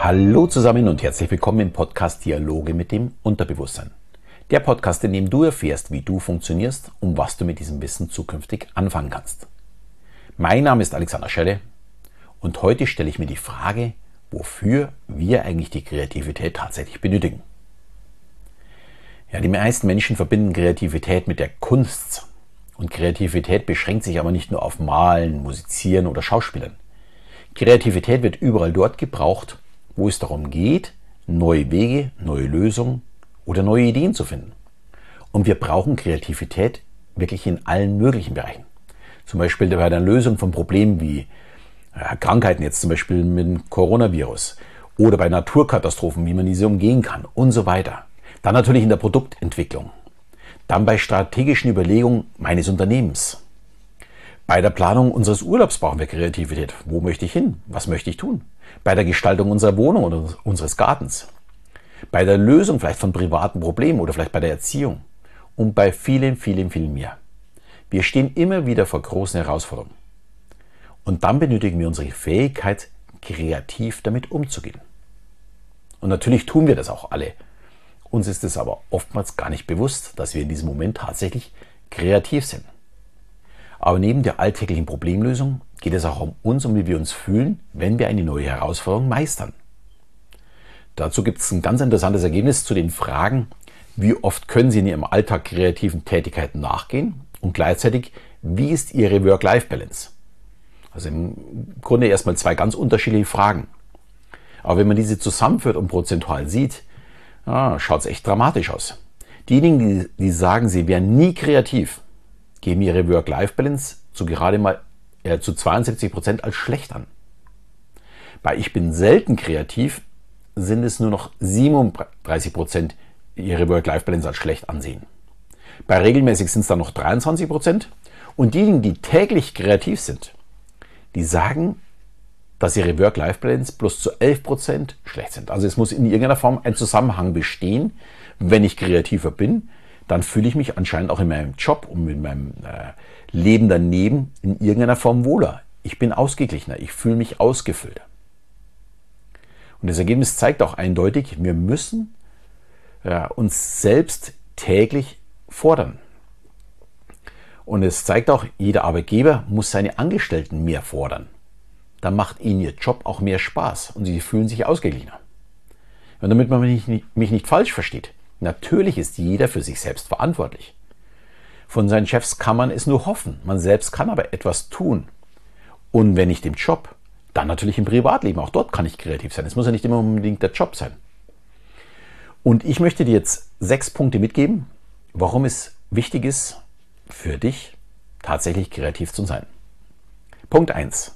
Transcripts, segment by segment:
Hallo zusammen und herzlich willkommen im Podcast Dialoge mit dem Unterbewusstsein. Der Podcast, in dem du erfährst, wie du funktionierst und was du mit diesem Wissen zukünftig anfangen kannst. Mein Name ist Alexander Schelle und heute stelle ich mir die Frage, wofür wir eigentlich die Kreativität tatsächlich benötigen. Ja, die meisten Menschen verbinden Kreativität mit der Kunst. Und Kreativität beschränkt sich aber nicht nur auf Malen, Musizieren oder Schauspielen. Kreativität wird überall dort gebraucht, wo es darum geht, neue Wege, neue Lösungen oder neue Ideen zu finden. Und wir brauchen Kreativität wirklich in allen möglichen Bereichen. Zum Beispiel bei der Lösung von Problemen wie ja, Krankheiten, jetzt zum Beispiel mit dem Coronavirus, oder bei Naturkatastrophen, wie man diese umgehen kann und so weiter. Dann natürlich in der Produktentwicklung. Dann bei strategischen Überlegungen meines Unternehmens. Bei der Planung unseres Urlaubs brauchen wir Kreativität. Wo möchte ich hin? Was möchte ich tun? Bei der Gestaltung unserer Wohnung oder unseres Gartens. Bei der Lösung vielleicht von privaten Problemen oder vielleicht bei der Erziehung. Und bei vielen, vielen, vielen mehr. Wir stehen immer wieder vor großen Herausforderungen. Und dann benötigen wir unsere Fähigkeit, kreativ damit umzugehen. Und natürlich tun wir das auch alle. Uns ist es aber oftmals gar nicht bewusst, dass wir in diesem Moment tatsächlich kreativ sind. Aber neben der alltäglichen Problemlösung geht es auch um uns und wie wir uns fühlen, wenn wir eine neue Herausforderung meistern. Dazu gibt es ein ganz interessantes Ergebnis zu den Fragen, wie oft können Sie in Ihrem Alltag kreativen Tätigkeiten nachgehen und gleichzeitig, wie ist Ihre Work-Life-Balance? Also im Grunde erstmal zwei ganz unterschiedliche Fragen. Aber wenn man diese zusammenführt und prozentual sieht, ah, schaut es echt dramatisch aus. Diejenigen, die, die sagen, sie wären nie kreativ, geben ihre Work-Life-Balance zu gerade mal äh, zu 72 Prozent als schlecht an. Bei Ich bin selten kreativ sind es nur noch 37 Prozent, ihre Work-Life-Balance als schlecht ansehen. Bei regelmäßig sind es dann noch 23 Prozent. Und diejenigen, die täglich kreativ sind, die sagen, dass ihre Work-Life-Balance bloß zu 11% schlecht sind. Also es muss in irgendeiner Form ein Zusammenhang bestehen. Wenn ich kreativer bin, dann fühle ich mich anscheinend auch in meinem Job und mit meinem äh, Leben daneben in irgendeiner Form wohler. Ich bin ausgeglichener, ich fühle mich ausgefüllter. Und das Ergebnis zeigt auch eindeutig, wir müssen äh, uns selbst täglich fordern. Und es zeigt auch, jeder Arbeitgeber muss seine Angestellten mehr fordern dann macht ihnen ihr Job auch mehr Spaß und sie fühlen sich ausgeglichener. Und damit man mich nicht, mich nicht falsch versteht, natürlich ist jeder für sich selbst verantwortlich. Von seinen Chefs kann man es nur hoffen, man selbst kann aber etwas tun. Und wenn nicht im Job, dann natürlich im Privatleben. Auch dort kann ich kreativ sein. Es muss ja nicht immer unbedingt der Job sein. Und ich möchte dir jetzt sechs Punkte mitgeben, warum es wichtig ist, für dich tatsächlich kreativ zu sein. Punkt 1.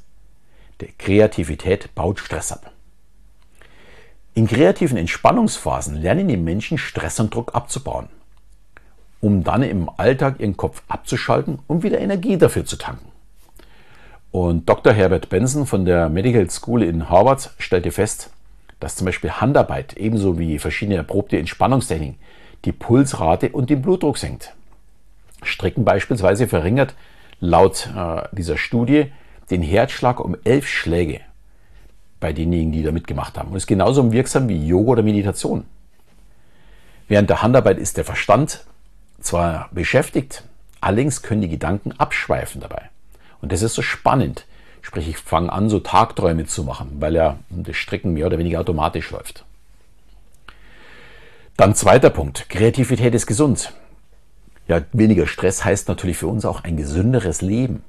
Die Kreativität baut Stress ab. In kreativen Entspannungsphasen lernen die Menschen Stress und Druck abzubauen, um dann im Alltag ihren Kopf abzuschalten und wieder Energie dafür zu tanken. Und Dr. Herbert Benson von der Medical School in Harvard stellte fest, dass zum Beispiel Handarbeit ebenso wie verschiedene erprobte Entspannungstechniken die Pulsrate und den Blutdruck senkt. Stricken beispielsweise verringert laut äh, dieser Studie den Herzschlag um elf Schläge bei denjenigen, die da mitgemacht haben. Und ist genauso wirksam wie Yoga oder Meditation. Während der Handarbeit ist der Verstand zwar beschäftigt, allerdings können die Gedanken abschweifen dabei. Und das ist so spannend. Sprich, ich fange an, so Tagträume zu machen, weil ja das Stricken mehr oder weniger automatisch läuft. Dann zweiter Punkt. Kreativität ist gesund. Ja, weniger Stress heißt natürlich für uns auch ein gesünderes Leben.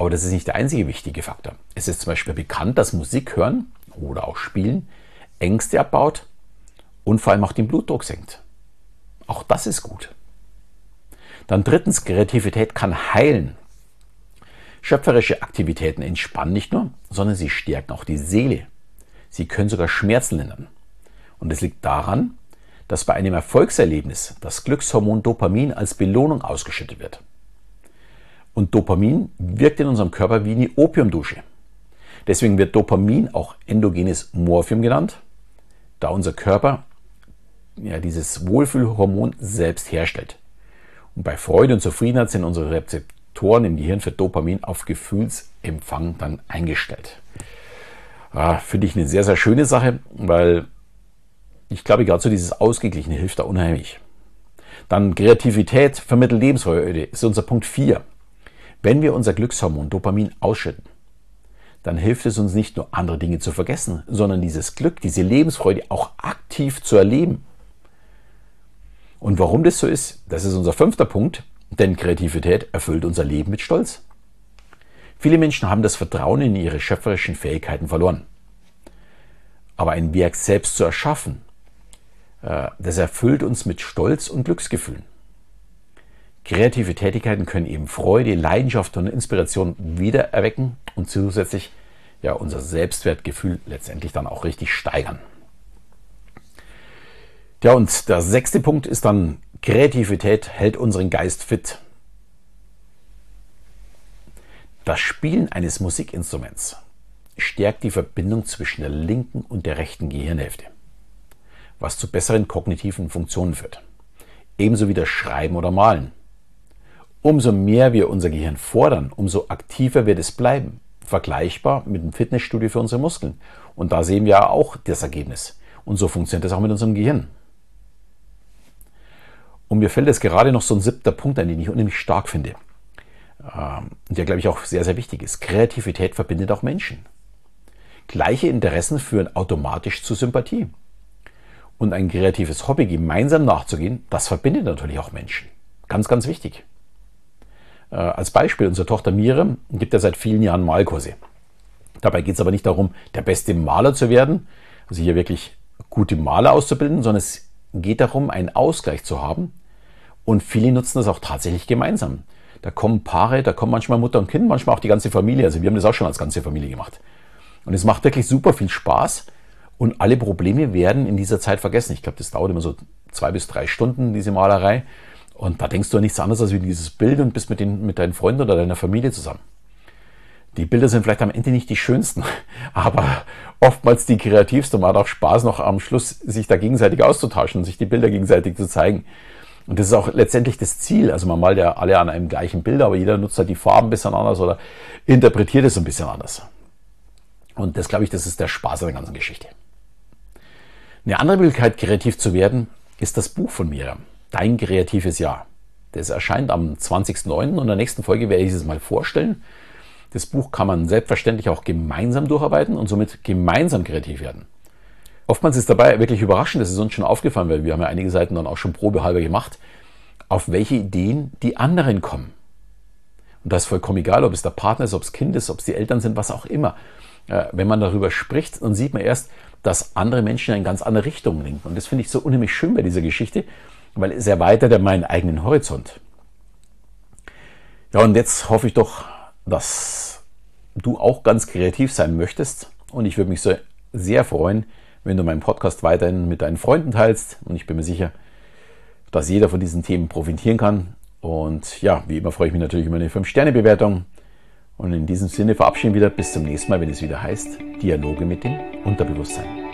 Aber das ist nicht der einzige wichtige Faktor. Es ist zum Beispiel bekannt, dass Musik hören oder auch Spielen Ängste abbaut und vor allem auch den Blutdruck senkt. Auch das ist gut. Dann drittens, Kreativität kann heilen. Schöpferische Aktivitäten entspannen nicht nur, sondern sie stärken auch die Seele. Sie können sogar Schmerzen lindern. Und es liegt daran, dass bei einem Erfolgserlebnis das Glückshormon Dopamin als Belohnung ausgeschüttet wird. Und Dopamin wirkt in unserem Körper wie eine Opiumdusche. Deswegen wird Dopamin auch endogenes Morphium genannt, da unser Körper ja, dieses Wohlfühlhormon selbst herstellt. Und bei Freude und Zufriedenheit sind unsere Rezeptoren im Gehirn für Dopamin auf Gefühlsempfang dann eingestellt. ah, finde ich eine sehr, sehr schöne Sache, weil ich glaube, gerade so dieses Ausgeglichene hilft da unheimlich. Dann Kreativität vermittelt Lebensfreude ist unser Punkt 4. Wenn wir unser Glückshormon Dopamin ausschütten, dann hilft es uns nicht nur andere Dinge zu vergessen, sondern dieses Glück, diese Lebensfreude auch aktiv zu erleben. Und warum das so ist, das ist unser fünfter Punkt, denn Kreativität erfüllt unser Leben mit Stolz. Viele Menschen haben das Vertrauen in ihre schöpferischen Fähigkeiten verloren. Aber ein Werk selbst zu erschaffen, äh, das erfüllt uns mit Stolz und Glücksgefühlen. Kreative Tätigkeiten können eben Freude, Leidenschaft und Inspiration wiedererwecken und zusätzlich ja unser Selbstwertgefühl letztendlich dann auch richtig steigern. Ja, und der sechste Punkt ist dann, Kreativität hält unseren Geist fit. Das Spielen eines Musikinstruments stärkt die Verbindung zwischen der linken und der rechten Gehirnhälfte, was zu besseren kognitiven Funktionen führt. Ebenso wie das Schreiben oder Malen. Umso mehr wir unser Gehirn fordern, umso aktiver wird es bleiben. Vergleichbar mit einem Fitnessstudio für unsere Muskeln. Und da sehen wir auch das Ergebnis. Und so funktioniert es auch mit unserem Gehirn. Und mir fällt jetzt gerade noch so ein siebter Punkt ein, den ich unheimlich stark finde. Ähm, und der, glaube ich, auch sehr, sehr wichtig ist. Kreativität verbindet auch Menschen. Gleiche Interessen führen automatisch zu Sympathie. Und ein kreatives Hobby gemeinsam nachzugehen, das verbindet natürlich auch Menschen. Ganz, ganz wichtig. Äh, als Beispiel, unsere Tochter Miriam gibt ja seit vielen Jahren Malkurse. Dabei geht es aber nicht darum, der beste Maler zu werden, also hier wirklich gute Maler auszubilden, sondern es geht darum, einen Ausgleich zu haben und viele nutzen das auch tatsächlich gemeinsam. Da kommen Paare, da kommen manchmal Mutter und Kind, manchmal auch die ganze Familie. Also wir haben das auch schon als ganze Familie gemacht. Und es macht wirklich super viel Spaß und alle Probleme werden in dieser Zeit vergessen. Ich glaube, das dauert immer so zwei bis drei Stunden, diese Malerei. Und da denkst du an nichts anderes als wie dieses Bild und bist mit, den, mit deinen Freunden oder deiner Familie zusammen. Die Bilder sind vielleicht am Ende nicht die schönsten, aber oftmals die kreativsten. Man hat auch Spaß noch am Schluss, sich da gegenseitig auszutauschen und sich die Bilder gegenseitig zu zeigen. Und das ist auch letztendlich das Ziel. Also man malt ja alle an einem gleichen Bild, aber jeder nutzt halt die Farben ein bisschen anders oder interpretiert es ein bisschen anders. Und das glaube ich, das ist der Spaß an der ganzen Geschichte. Eine andere Möglichkeit, kreativ zu werden, ist das Buch von mir, Dein kreatives Jahr. Das erscheint am 20.09. und in der nächsten Folge werde ich es mal vorstellen. Das Buch kann man selbstverständlich auch gemeinsam durcharbeiten und somit gemeinsam kreativ werden. Oftmals ist dabei wirklich überraschend, das ist uns schon aufgefallen, weil wir haben ja einige Seiten dann auch schon probehalber gemacht, auf welche Ideen die anderen kommen. Und das ist vollkommen egal, ob es der Partner ist, ob es Kind ist, ob es die Eltern sind, was auch immer. Wenn man darüber spricht, dann sieht man erst, dass andere Menschen in eine ganz andere Richtung lenken. Und das finde ich so unheimlich schön bei dieser Geschichte, weil es erweitert ja meinen eigenen Horizont. Ja, und jetzt hoffe ich doch, dass du auch ganz kreativ sein möchtest. Und ich würde mich sehr freuen, wenn du meinen Podcast weiterhin mit deinen Freunden teilst. Und ich bin mir sicher, dass jeder von diesen Themen profitieren kann. Und ja, wie immer freue ich mich natürlich über eine 5-Sterne-Bewertung. Und in diesem Sinne verabschieden wir wieder bis zum nächsten Mal, wenn es wieder heißt Dialoge mit dem Unterbewusstsein.